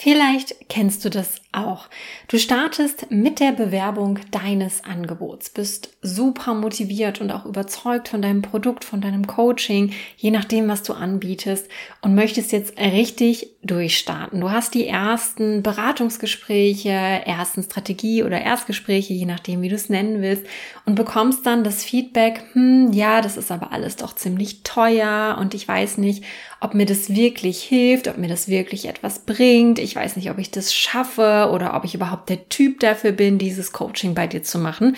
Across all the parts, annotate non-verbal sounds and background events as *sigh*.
Vielleicht kennst du das auch. Du startest mit der Bewerbung deines Angebots, bist super motiviert und auch überzeugt von deinem Produkt, von deinem Coaching, je nachdem, was du anbietest und möchtest jetzt richtig durchstarten. Du hast die ersten Beratungsgespräche, ersten Strategie- oder Erstgespräche, je nachdem, wie du es nennen willst und bekommst dann das Feedback, hm, ja, das ist aber alles doch ziemlich teuer und ich weiß nicht, ob mir das wirklich hilft, ob mir das wirklich etwas bringt. Ich weiß nicht, ob ich das schaffe oder ob ich überhaupt der Typ dafür bin, dieses Coaching bei dir zu machen.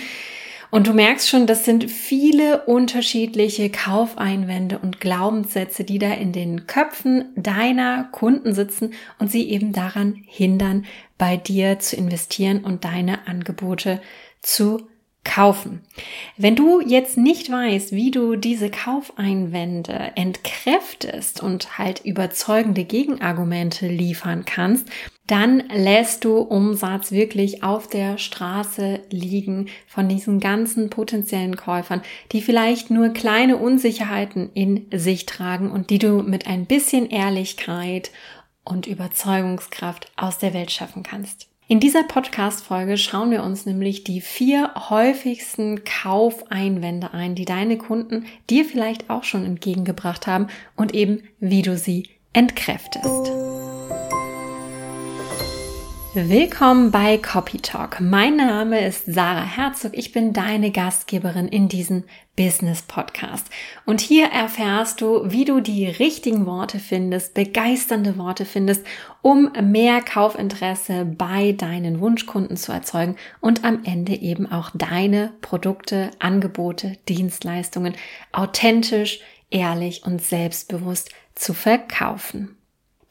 Und du merkst schon, das sind viele unterschiedliche Kaufeinwände und Glaubenssätze, die da in den Köpfen deiner Kunden sitzen und sie eben daran hindern, bei dir zu investieren und deine Angebote zu kaufen. Wenn du jetzt nicht weißt, wie du diese Kaufeinwände entkräftest und halt überzeugende Gegenargumente liefern kannst, dann lässt du Umsatz wirklich auf der Straße liegen von diesen ganzen potenziellen Käufern, die vielleicht nur kleine Unsicherheiten in sich tragen und die du mit ein bisschen Ehrlichkeit und Überzeugungskraft aus der Welt schaffen kannst. In dieser Podcast-Folge schauen wir uns nämlich die vier häufigsten Kaufeinwände ein, die deine Kunden dir vielleicht auch schon entgegengebracht haben und eben wie du sie entkräftest. Willkommen bei Copy Talk. Mein Name ist Sarah Herzog. Ich bin deine Gastgeberin in diesem Business Podcast. Und hier erfährst du, wie du die richtigen Worte findest, begeisternde Worte findest, um mehr Kaufinteresse bei deinen Wunschkunden zu erzeugen und am Ende eben auch deine Produkte, Angebote, Dienstleistungen authentisch, ehrlich und selbstbewusst zu verkaufen.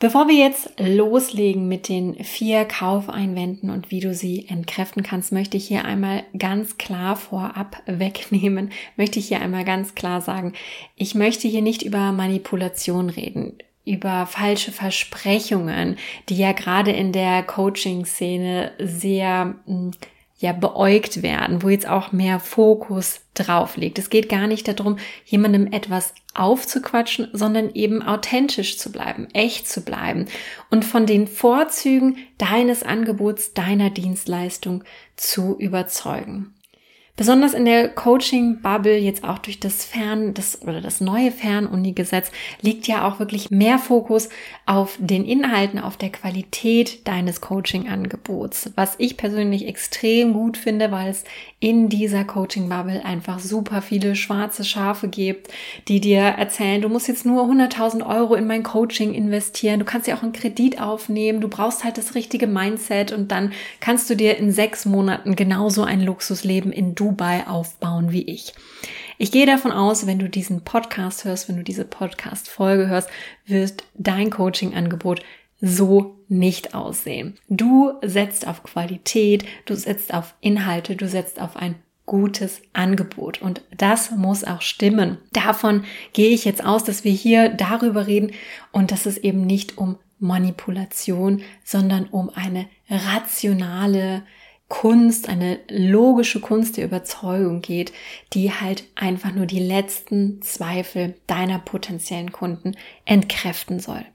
Bevor wir jetzt loslegen mit den vier Kaufeinwänden und wie du sie entkräften kannst, möchte ich hier einmal ganz klar vorab *laughs* wegnehmen, möchte ich hier einmal ganz klar sagen, ich möchte hier nicht über Manipulation reden, über falsche Versprechungen, die ja gerade in der Coaching-Szene sehr hm, ja beäugt werden, wo jetzt auch mehr Fokus drauf liegt. Es geht gar nicht darum, jemandem etwas aufzuquatschen, sondern eben authentisch zu bleiben, echt zu bleiben und von den Vorzügen deines Angebots, deiner Dienstleistung zu überzeugen. Besonders in der Coaching-Bubble, jetzt auch durch das Fern, das oder das neue Fernuni-Gesetz, liegt ja auch wirklich mehr Fokus auf den Inhalten, auf der Qualität deines Coaching-Angebots. Was ich persönlich extrem gut finde, weil es in dieser Coaching-Bubble einfach super viele schwarze Schafe gibt, die dir erzählen, du musst jetzt nur 100.000 Euro in mein Coaching investieren, du kannst ja auch einen Kredit aufnehmen, du brauchst halt das richtige Mindset und dann kannst du dir in sechs Monaten genauso ein Luxusleben in Dubai aufbauen wie ich. Ich gehe davon aus, wenn du diesen Podcast hörst, wenn du diese Podcast-Folge hörst, wird dein Coaching-Angebot so nicht aussehen. Du setzt auf Qualität, du setzt auf Inhalte, du setzt auf ein gutes Angebot. Und das muss auch stimmen. Davon gehe ich jetzt aus, dass wir hier darüber reden und dass es eben nicht um Manipulation, sondern um eine rationale Kunst, eine logische Kunst der Überzeugung geht, die halt einfach nur die letzten Zweifel deiner potenziellen Kunden entkräften soll.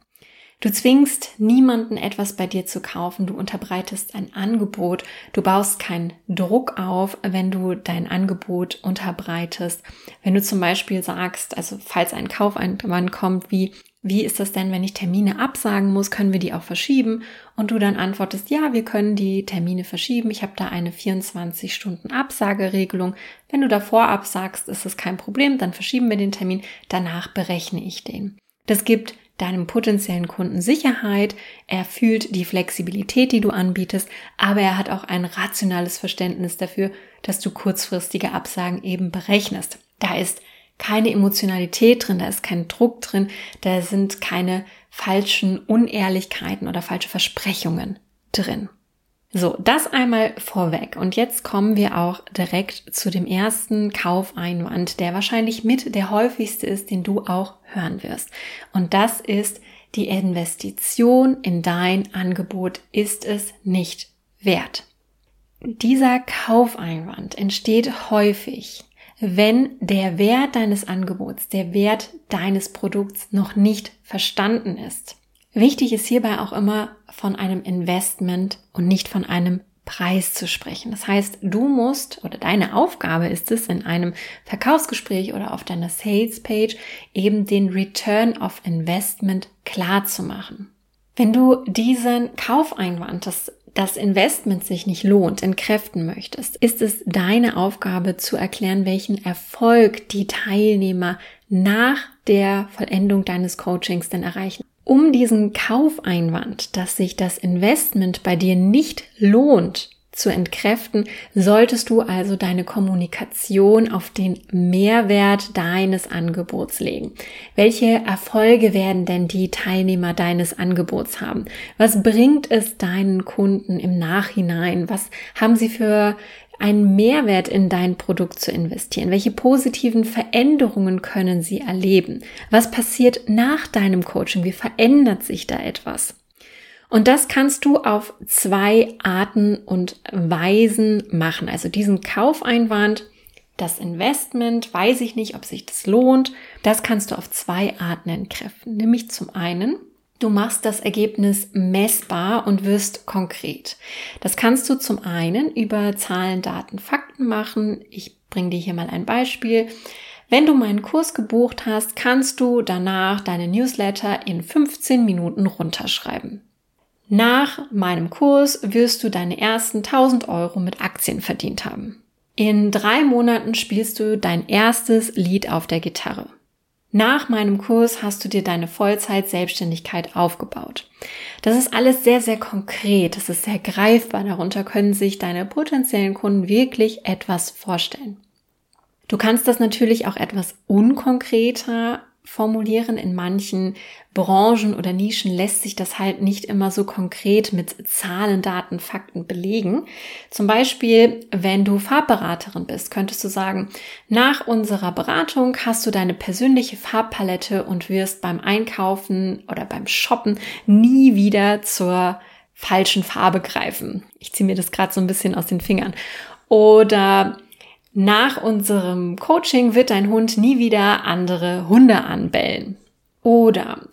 Du zwingst niemanden etwas bei dir zu kaufen, du unterbreitest ein Angebot, du baust keinen Druck auf, wenn du dein Angebot unterbreitest. Wenn du zum Beispiel sagst, also falls ein Kaufeinwand kommt, wie wie ist das denn, wenn ich Termine absagen muss? Können wir die auch verschieben? Und du dann antwortest, ja, wir können die Termine verschieben. Ich habe da eine 24 Stunden Absageregelung. Wenn du davor absagst, ist es kein Problem. Dann verschieben wir den Termin. Danach berechne ich den. Das gibt deinem potenziellen Kunden Sicherheit, er fühlt die Flexibilität, die du anbietest, aber er hat auch ein rationales Verständnis dafür, dass du kurzfristige Absagen eben berechnest. Da ist keine Emotionalität drin, da ist kein Druck drin, da sind keine falschen Unehrlichkeiten oder falsche Versprechungen drin. So, das einmal vorweg. Und jetzt kommen wir auch direkt zu dem ersten Kaufeinwand, der wahrscheinlich mit der häufigste ist, den du auch hören wirst. Und das ist, die Investition in dein Angebot ist es nicht wert. Dieser Kaufeinwand entsteht häufig, wenn der Wert deines Angebots, der Wert deines Produkts noch nicht verstanden ist Wichtig ist hierbei auch immer von einem Investment und nicht von einem Preis zu sprechen. Das heißt, du musst oder deine Aufgabe ist es, in einem Verkaufsgespräch oder auf deiner Sales Page eben den Return of Investment klar zu machen. Wenn du diesen Kaufeinwand, dass das Investment sich nicht lohnt, entkräften möchtest, ist es deine Aufgabe zu erklären, welchen Erfolg die Teilnehmer nach der Vollendung deines Coachings denn erreichen. Um diesen Kaufeinwand, dass sich das Investment bei dir nicht lohnt, zu entkräften, solltest du also deine Kommunikation auf den Mehrwert deines Angebots legen. Welche Erfolge werden denn die Teilnehmer deines Angebots haben? Was bringt es deinen Kunden im Nachhinein? Was haben sie für einen Mehrwert in dein Produkt zu investieren? Welche positiven Veränderungen können sie erleben? Was passiert nach deinem Coaching? Wie verändert sich da etwas? Und das kannst du auf zwei Arten und Weisen machen. Also diesen Kaufeinwand, das Investment, weiß ich nicht, ob sich das lohnt. Das kannst du auf zwei Arten entkräften. Nämlich zum einen, du machst das Ergebnis messbar und wirst konkret. Das kannst du zum einen über Zahlen, Daten, Fakten machen. Ich bringe dir hier mal ein Beispiel. Wenn du meinen Kurs gebucht hast, kannst du danach deine Newsletter in 15 Minuten runterschreiben. Nach meinem Kurs wirst du deine ersten 1000 Euro mit Aktien verdient haben. In drei Monaten spielst du dein erstes Lied auf der Gitarre. Nach meinem Kurs hast du dir deine Vollzeit-Selbstständigkeit aufgebaut. Das ist alles sehr, sehr konkret. Das ist sehr greifbar. Darunter können sich deine potenziellen Kunden wirklich etwas vorstellen. Du kannst das natürlich auch etwas unkonkreter formulieren. In manchen Branchen oder Nischen lässt sich das halt nicht immer so konkret mit Zahlen, Daten, Fakten belegen. Zum Beispiel, wenn du Farbberaterin bist, könntest du sagen, nach unserer Beratung hast du deine persönliche Farbpalette und wirst beim Einkaufen oder beim Shoppen nie wieder zur falschen Farbe greifen. Ich ziehe mir das gerade so ein bisschen aus den Fingern. Oder nach unserem Coaching wird dein Hund nie wieder andere Hunde anbellen. Oder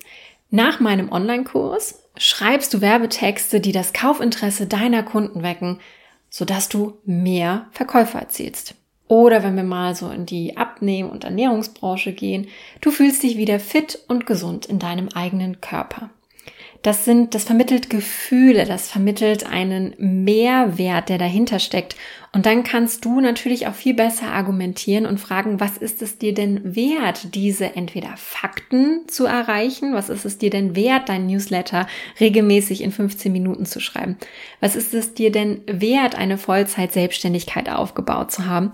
nach meinem Online-Kurs schreibst du Werbetexte, die das Kaufinteresse deiner Kunden wecken, sodass du mehr Verkäufer erzielst. Oder wenn wir mal so in die Abnehmen- und Ernährungsbranche gehen, du fühlst dich wieder fit und gesund in deinem eigenen Körper. Das sind, das vermittelt Gefühle, das vermittelt einen Mehrwert, der dahinter steckt. Und dann kannst du natürlich auch viel besser argumentieren und fragen, was ist es dir denn wert, diese entweder Fakten zu erreichen? Was ist es dir denn wert, dein Newsletter regelmäßig in 15 Minuten zu schreiben? Was ist es dir denn wert, eine Vollzeit-Selbstständigkeit aufgebaut zu haben?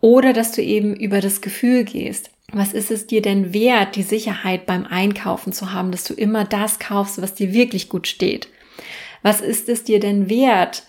Oder dass du eben über das Gefühl gehst. Was ist es dir denn wert, die Sicherheit beim Einkaufen zu haben, dass du immer das kaufst, was dir wirklich gut steht? Was ist es dir denn wert,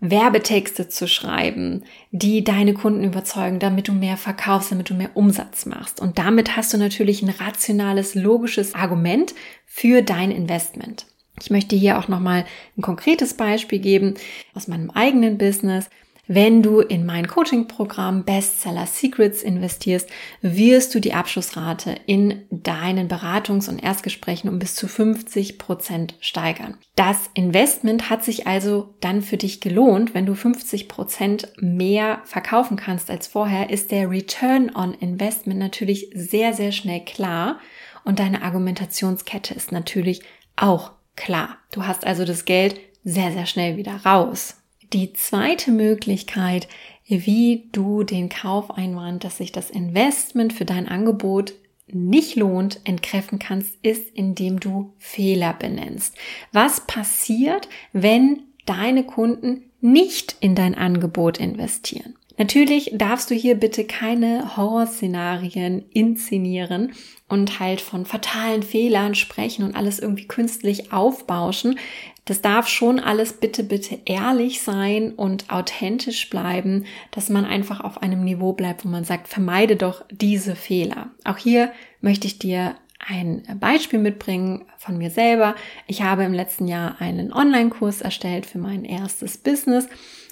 Werbetexte zu schreiben, die deine Kunden überzeugen, damit du mehr verkaufst, damit du mehr Umsatz machst? Und damit hast du natürlich ein rationales, logisches Argument für dein Investment. Ich möchte hier auch nochmal ein konkretes Beispiel geben aus meinem eigenen Business. Wenn du in mein Coaching-Programm Bestseller Secrets investierst, wirst du die Abschlussrate in deinen Beratungs- und Erstgesprächen um bis zu 50 Prozent steigern. Das Investment hat sich also dann für dich gelohnt. Wenn du 50 Prozent mehr verkaufen kannst als vorher, ist der Return on Investment natürlich sehr, sehr schnell klar und deine Argumentationskette ist natürlich auch klar. Du hast also das Geld sehr, sehr schnell wieder raus. Die zweite Möglichkeit, wie du den Kaufeinwand, dass sich das Investment für dein Angebot nicht lohnt, entkräften kannst, ist, indem du Fehler benennst. Was passiert, wenn deine Kunden nicht in dein Angebot investieren? Natürlich darfst du hier bitte keine Horrorszenarien inszenieren und halt von fatalen Fehlern sprechen und alles irgendwie künstlich aufbauschen. Das darf schon alles bitte, bitte ehrlich sein und authentisch bleiben, dass man einfach auf einem Niveau bleibt, wo man sagt, vermeide doch diese Fehler. Auch hier möchte ich dir ein Beispiel mitbringen von mir selber. Ich habe im letzten Jahr einen Online-Kurs erstellt für mein erstes Business,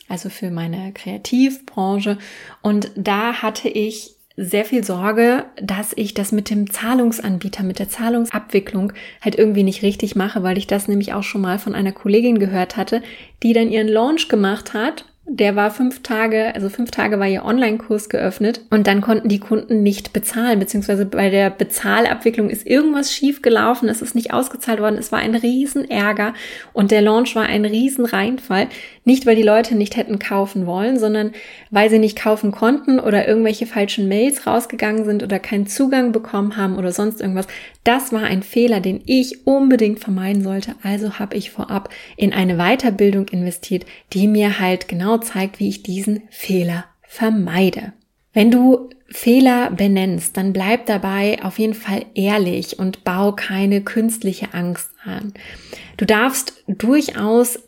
also für meine Kreativbranche. Und da hatte ich sehr viel Sorge, dass ich das mit dem Zahlungsanbieter, mit der Zahlungsabwicklung halt irgendwie nicht richtig mache, weil ich das nämlich auch schon mal von einer Kollegin gehört hatte, die dann ihren Launch gemacht hat der war fünf Tage, also fünf Tage war ihr Online-Kurs geöffnet und dann konnten die Kunden nicht bezahlen, beziehungsweise bei der Bezahlabwicklung ist irgendwas schief gelaufen, es ist nicht ausgezahlt worden, es war ein Riesenärger und der Launch war ein Riesenreinfall. Nicht, weil die Leute nicht hätten kaufen wollen, sondern weil sie nicht kaufen konnten oder irgendwelche falschen Mails rausgegangen sind oder keinen Zugang bekommen haben oder sonst irgendwas. Das war ein Fehler, den ich unbedingt vermeiden sollte. Also habe ich vorab in eine Weiterbildung investiert, die mir halt genau zeigt, wie ich diesen Fehler vermeide. Wenn du Fehler benennst, dann bleib dabei auf jeden Fall ehrlich und bau keine künstliche Angst an. Du darfst durchaus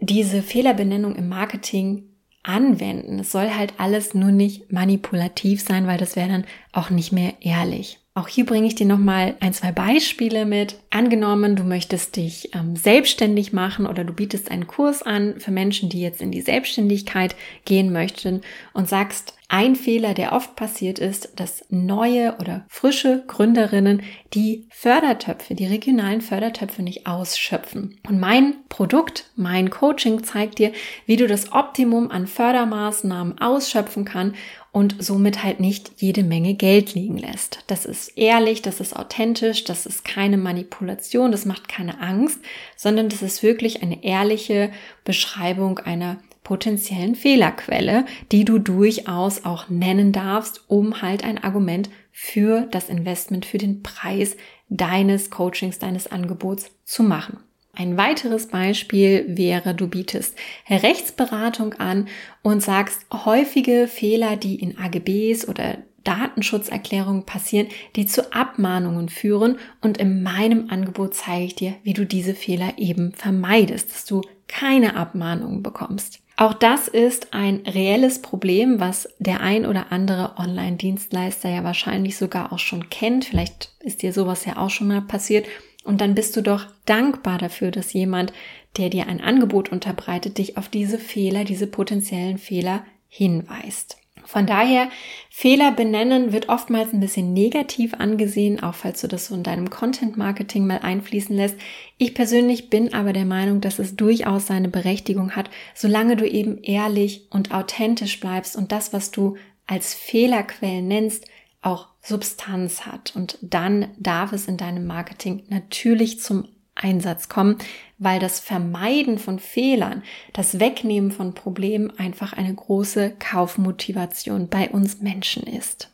diese Fehlerbenennung im Marketing anwenden. Es soll halt alles nur nicht manipulativ sein, weil das wäre dann auch nicht mehr ehrlich. Auch hier bringe ich dir nochmal ein, zwei Beispiele mit. Angenommen, du möchtest dich ähm, selbstständig machen oder du bietest einen Kurs an für Menschen, die jetzt in die Selbstständigkeit gehen möchten und sagst, ein Fehler, der oft passiert ist, dass neue oder frische Gründerinnen die Fördertöpfe, die regionalen Fördertöpfe nicht ausschöpfen. Und mein Produkt, mein Coaching zeigt dir, wie du das Optimum an Fördermaßnahmen ausschöpfen kann und somit halt nicht jede Menge Geld liegen lässt. Das ist ehrlich, das ist authentisch, das ist keine Manipulation, das macht keine Angst, sondern das ist wirklich eine ehrliche Beschreibung einer potenziellen Fehlerquelle, die du durchaus auch nennen darfst, um halt ein Argument für das Investment, für den Preis deines Coachings, deines Angebots zu machen. Ein weiteres Beispiel wäre, du bietest Rechtsberatung an und sagst häufige Fehler, die in AGBs oder Datenschutzerklärungen passieren, die zu Abmahnungen führen und in meinem Angebot zeige ich dir, wie du diese Fehler eben vermeidest, dass du keine Abmahnungen bekommst. Auch das ist ein reelles Problem, was der ein oder andere Online-Dienstleister ja wahrscheinlich sogar auch schon kennt. Vielleicht ist dir sowas ja auch schon mal passiert. Und dann bist du doch dankbar dafür, dass jemand, der dir ein Angebot unterbreitet, dich auf diese Fehler, diese potenziellen Fehler hinweist. Von daher, Fehler benennen wird oftmals ein bisschen negativ angesehen, auch falls du das so in deinem Content Marketing mal einfließen lässt. Ich persönlich bin aber der Meinung, dass es durchaus seine Berechtigung hat, solange du eben ehrlich und authentisch bleibst und das, was du als Fehlerquellen nennst, auch Substanz hat. Und dann darf es in deinem Marketing natürlich zum Einsatz kommen, weil das Vermeiden von Fehlern, das Wegnehmen von Problemen einfach eine große Kaufmotivation bei uns Menschen ist.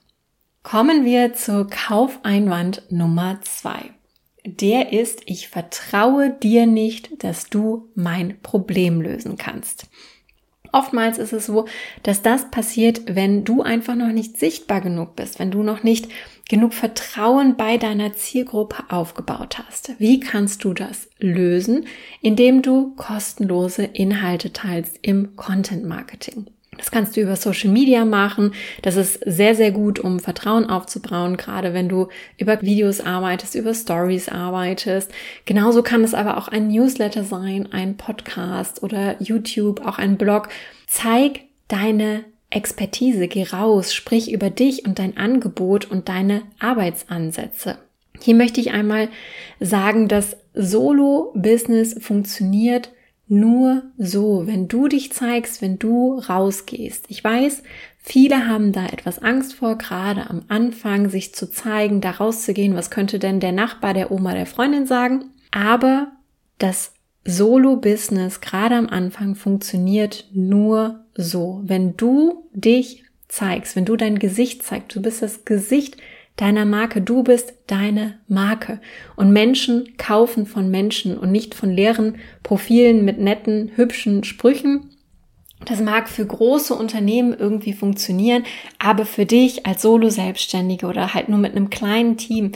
Kommen wir zur Kaufeinwand Nummer zwei. Der ist, ich vertraue dir nicht, dass du mein Problem lösen kannst. Oftmals ist es so, dass das passiert, wenn du einfach noch nicht sichtbar genug bist, wenn du noch nicht genug Vertrauen bei deiner Zielgruppe aufgebaut hast. Wie kannst du das lösen? Indem du kostenlose Inhalte teilst im Content Marketing. Das kannst du über Social Media machen. Das ist sehr, sehr gut, um Vertrauen aufzubauen, gerade wenn du über Videos arbeitest, über Stories arbeitest. Genauso kann es aber auch ein Newsletter sein, ein Podcast oder YouTube, auch ein Blog. Zeig deine Expertise, geh raus, sprich über dich und dein Angebot und deine Arbeitsansätze. Hier möchte ich einmal sagen, dass Solo-Business funktioniert nur so, wenn du dich zeigst, wenn du rausgehst. Ich weiß, viele haben da etwas Angst vor, gerade am Anfang sich zu zeigen, da rauszugehen. Was könnte denn der Nachbar, der Oma, der Freundin sagen? Aber das Solo-Business gerade am Anfang funktioniert nur so, wenn du dich zeigst, wenn du dein Gesicht zeigst, du bist das Gesicht deiner Marke. Du bist deine Marke. Und Menschen kaufen von Menschen und nicht von leeren Profilen mit netten, hübschen Sprüchen. Das mag für große Unternehmen irgendwie funktionieren, aber für dich als Solo-Selbstständige oder halt nur mit einem kleinen Team,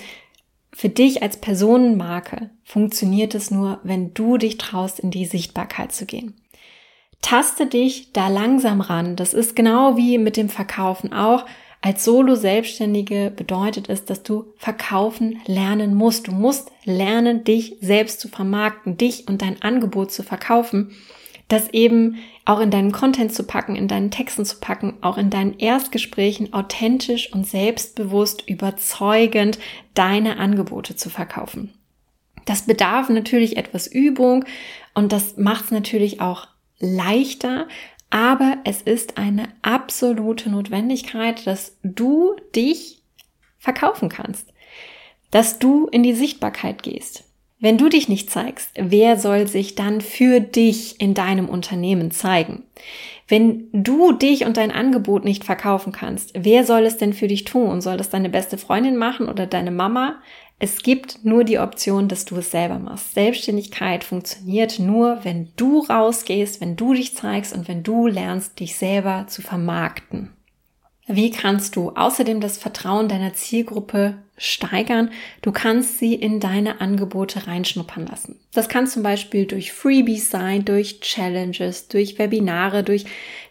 für dich als Personenmarke funktioniert es nur, wenn du dich traust, in die Sichtbarkeit zu gehen. Taste dich da langsam ran. Das ist genau wie mit dem Verkaufen auch. Als Solo-Selbstständige bedeutet es, dass du verkaufen lernen musst. Du musst lernen, dich selbst zu vermarkten, dich und dein Angebot zu verkaufen. das eben auch in deinen Content zu packen, in deinen Texten zu packen, auch in deinen Erstgesprächen authentisch und selbstbewusst überzeugend deine Angebote zu verkaufen. Das bedarf natürlich etwas Übung und das macht es natürlich auch leichter, aber es ist eine absolute Notwendigkeit, dass du dich verkaufen kannst, dass du in die Sichtbarkeit gehst. Wenn du dich nicht zeigst, wer soll sich dann für dich in deinem Unternehmen zeigen? Wenn du dich und dein Angebot nicht verkaufen kannst, wer soll es denn für dich tun? Soll das deine beste Freundin machen oder deine Mama? Es gibt nur die Option, dass du es selber machst. Selbstständigkeit funktioniert nur, wenn du rausgehst, wenn du dich zeigst und wenn du lernst, dich selber zu vermarkten. Wie kannst du außerdem das Vertrauen deiner Zielgruppe steigern? Du kannst sie in deine Angebote reinschnuppern lassen. Das kann zum Beispiel durch Freebies sein, durch Challenges, durch Webinare, durch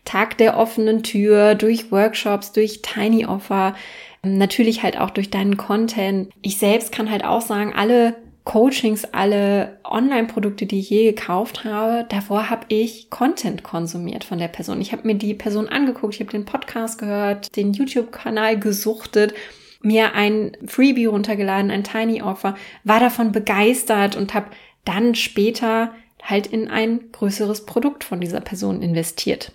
Tag der offenen Tür, durch Workshops, durch Tiny Offer, natürlich halt auch durch deinen Content. Ich selbst kann halt auch sagen, alle Coachings, alle Online-Produkte, die ich je gekauft habe, davor habe ich Content konsumiert von der Person. Ich habe mir die Person angeguckt, ich habe den Podcast gehört, den YouTube-Kanal gesuchtet, mir ein Freebie runtergeladen, ein Tiny Offer, war davon begeistert und habe dann später halt in ein größeres Produkt von dieser Person investiert.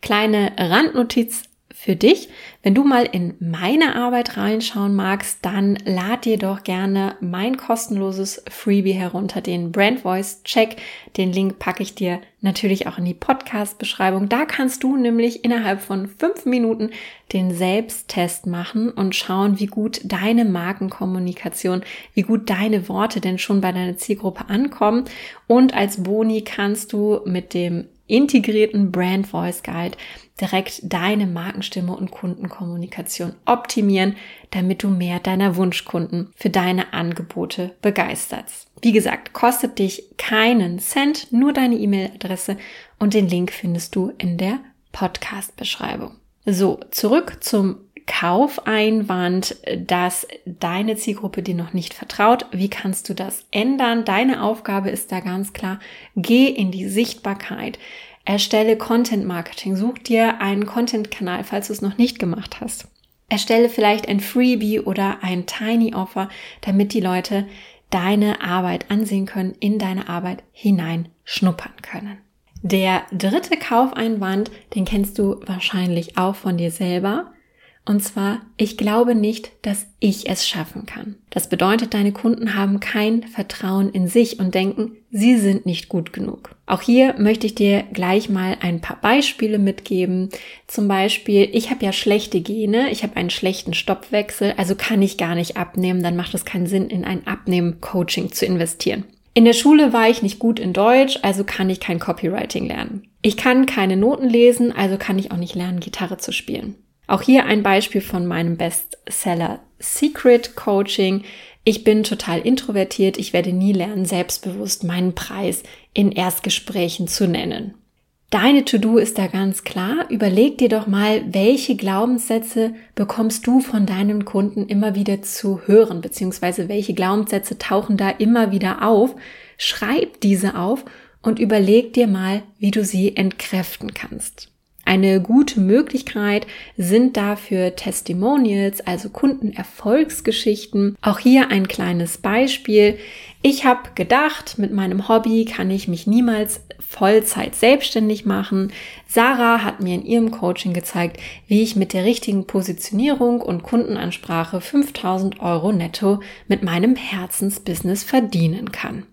Kleine Randnotiz für dich. Wenn du mal in meine Arbeit reinschauen magst, dann lad dir doch gerne mein kostenloses Freebie herunter, den Brand Voice Check. Den Link packe ich dir natürlich auch in die Podcast-Beschreibung. Da kannst du nämlich innerhalb von fünf Minuten den Selbsttest machen und schauen, wie gut deine Markenkommunikation, wie gut deine Worte denn schon bei deiner Zielgruppe ankommen. Und als Boni kannst du mit dem integrierten Brand Voice Guide direkt deine Markenstimme und Kundenkommunikation optimieren, damit du mehr deiner Wunschkunden für deine Angebote begeisterst. Wie gesagt, kostet dich keinen Cent, nur deine E-Mail-Adresse und den Link findest du in der Podcast-Beschreibung. So, zurück zum Kaufeinwand, dass deine Zielgruppe dir noch nicht vertraut. Wie kannst du das ändern? Deine Aufgabe ist da ganz klar, geh in die Sichtbarkeit. Erstelle Content Marketing. Such dir einen Content-Kanal, falls du es noch nicht gemacht hast. Erstelle vielleicht ein Freebie oder ein Tiny Offer, damit die Leute deine Arbeit ansehen können, in deine Arbeit hinein schnuppern können. Der dritte Kaufeinwand, den kennst du wahrscheinlich auch von dir selber. Und zwar, ich glaube nicht, dass ich es schaffen kann. Das bedeutet, deine Kunden haben kein Vertrauen in sich und denken, sie sind nicht gut genug. Auch hier möchte ich dir gleich mal ein paar Beispiele mitgeben. Zum Beispiel, ich habe ja schlechte Gene, ich habe einen schlechten Stoppwechsel, also kann ich gar nicht abnehmen, dann macht es keinen Sinn, in ein Abnehmen-Coaching zu investieren. In der Schule war ich nicht gut in Deutsch, also kann ich kein Copywriting lernen. Ich kann keine Noten lesen, also kann ich auch nicht lernen, Gitarre zu spielen. Auch hier ein Beispiel von meinem Bestseller Secret Coaching. Ich bin total introvertiert. Ich werde nie lernen, selbstbewusst meinen Preis in Erstgesprächen zu nennen. Deine To-Do ist da ganz klar. Überleg dir doch mal, welche Glaubenssätze bekommst du von deinen Kunden immer wieder zu hören, beziehungsweise welche Glaubenssätze tauchen da immer wieder auf. Schreib diese auf und überleg dir mal, wie du sie entkräften kannst. Eine gute Möglichkeit sind dafür Testimonials, also Kundenerfolgsgeschichten. Auch hier ein kleines Beispiel. Ich habe gedacht, mit meinem Hobby kann ich mich niemals Vollzeit selbstständig machen. Sarah hat mir in ihrem Coaching gezeigt, wie ich mit der richtigen Positionierung und Kundenansprache 5000 Euro netto mit meinem Herzensbusiness verdienen kann.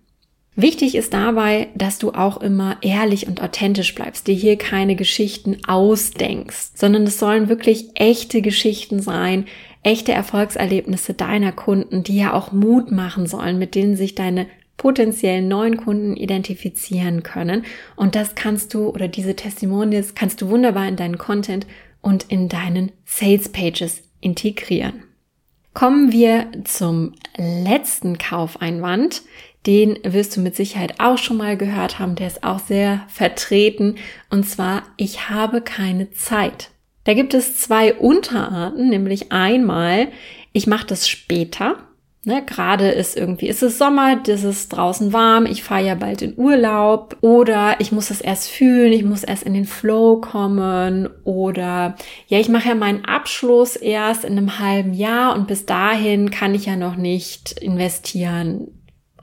Wichtig ist dabei, dass du auch immer ehrlich und authentisch bleibst, dir hier keine Geschichten ausdenkst, sondern es sollen wirklich echte Geschichten sein, echte Erfolgserlebnisse deiner Kunden, die ja auch Mut machen sollen, mit denen sich deine potenziellen neuen Kunden identifizieren können. Und das kannst du oder diese Testimonials kannst du wunderbar in deinen Content und in deinen Sales Pages integrieren. Kommen wir zum letzten Kaufeinwand, den wirst du mit Sicherheit auch schon mal gehört haben, der ist auch sehr vertreten, und zwar, ich habe keine Zeit. Da gibt es zwei Unterarten, nämlich einmal, ich mache das später. Ne, gerade ist irgendwie, ist es Sommer, es ist draußen warm, ich fahre ja bald in Urlaub. Oder ich muss es erst fühlen, ich muss erst in den Flow kommen. Oder ja, ich mache ja meinen Abschluss erst in einem halben Jahr und bis dahin kann ich ja noch nicht investieren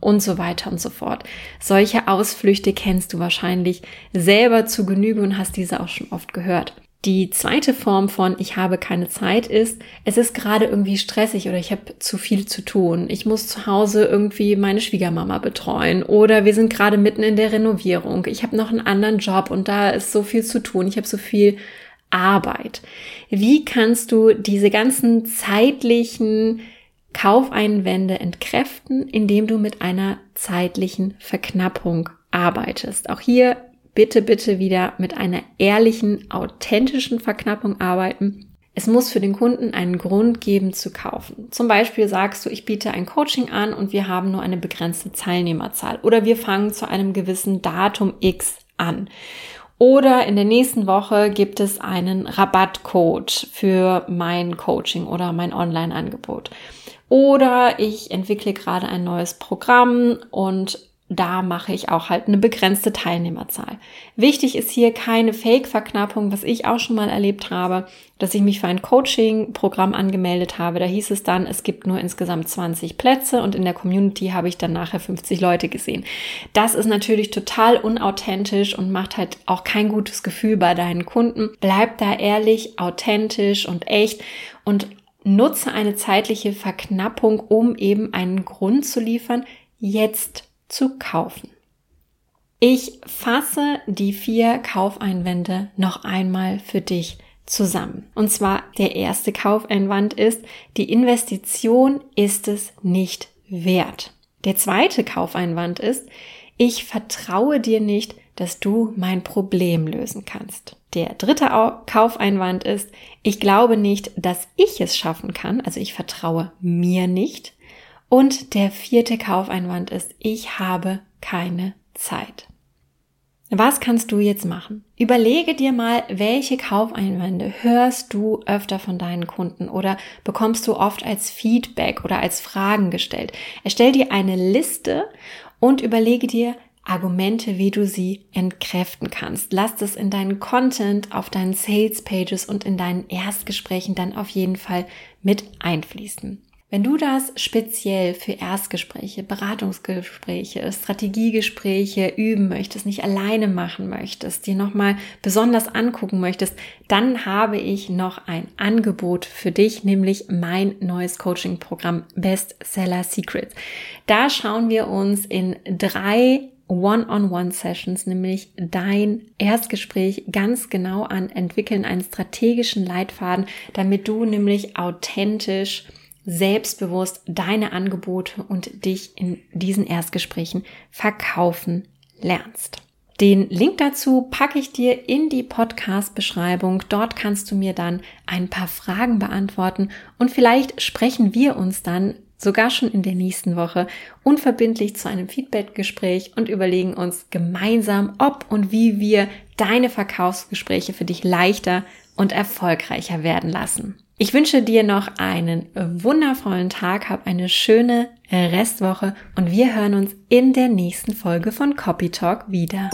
und so weiter und so fort. Solche Ausflüchte kennst du wahrscheinlich selber zu Genüge und hast diese auch schon oft gehört. Die zweite Form von ich habe keine Zeit ist, es ist gerade irgendwie stressig oder ich habe zu viel zu tun. Ich muss zu Hause irgendwie meine Schwiegermama betreuen oder wir sind gerade mitten in der Renovierung. Ich habe noch einen anderen Job und da ist so viel zu tun. Ich habe so viel Arbeit. Wie kannst du diese ganzen zeitlichen Kaufeinwände entkräften, indem du mit einer zeitlichen Verknappung arbeitest? Auch hier bitte, bitte wieder mit einer ehrlichen, authentischen Verknappung arbeiten. Es muss für den Kunden einen Grund geben zu kaufen. Zum Beispiel sagst du, ich biete ein Coaching an und wir haben nur eine begrenzte Teilnehmerzahl oder wir fangen zu einem gewissen Datum X an. Oder in der nächsten Woche gibt es einen Rabattcode für mein Coaching oder mein Online-Angebot. Oder ich entwickle gerade ein neues Programm und da mache ich auch halt eine begrenzte Teilnehmerzahl. Wichtig ist hier keine Fake-Verknappung, was ich auch schon mal erlebt habe, dass ich mich für ein Coaching-Programm angemeldet habe. Da hieß es dann, es gibt nur insgesamt 20 Plätze und in der Community habe ich dann nachher 50 Leute gesehen. Das ist natürlich total unauthentisch und macht halt auch kein gutes Gefühl bei deinen Kunden. Bleib da ehrlich, authentisch und echt und nutze eine zeitliche Verknappung, um eben einen Grund zu liefern, jetzt zu kaufen. Ich fasse die vier Kaufeinwände noch einmal für dich zusammen. Und zwar der erste Kaufeinwand ist, die Investition ist es nicht wert. Der zweite Kaufeinwand ist, ich vertraue dir nicht, dass du mein Problem lösen kannst. Der dritte Kaufeinwand ist, ich glaube nicht, dass ich es schaffen kann, also ich vertraue mir nicht. Und der vierte Kaufeinwand ist, ich habe keine Zeit. Was kannst du jetzt machen? Überlege dir mal, welche Kaufeinwände hörst du öfter von deinen Kunden oder bekommst du oft als Feedback oder als Fragen gestellt. Erstell dir eine Liste und überlege dir Argumente, wie du sie entkräften kannst. Lass das in deinen Content, auf deinen Sales Pages und in deinen Erstgesprächen dann auf jeden Fall mit einfließen. Wenn du das speziell für Erstgespräche, Beratungsgespräche, Strategiegespräche üben möchtest, nicht alleine machen möchtest, dir nochmal besonders angucken möchtest, dann habe ich noch ein Angebot für dich, nämlich mein neues Coaching-Programm Bestseller Secrets. Da schauen wir uns in drei One-on-One-Sessions, nämlich dein Erstgespräch ganz genau an, entwickeln einen strategischen Leitfaden, damit du nämlich authentisch selbstbewusst deine Angebote und dich in diesen Erstgesprächen verkaufen lernst. Den Link dazu packe ich dir in die Podcast-Beschreibung. Dort kannst du mir dann ein paar Fragen beantworten und vielleicht sprechen wir uns dann sogar schon in der nächsten Woche unverbindlich zu einem Feedback-Gespräch und überlegen uns gemeinsam, ob und wie wir deine Verkaufsgespräche für dich leichter und erfolgreicher werden lassen. Ich wünsche dir noch einen wundervollen Tag, hab eine schöne Restwoche und wir hören uns in der nächsten Folge von Copy Talk wieder.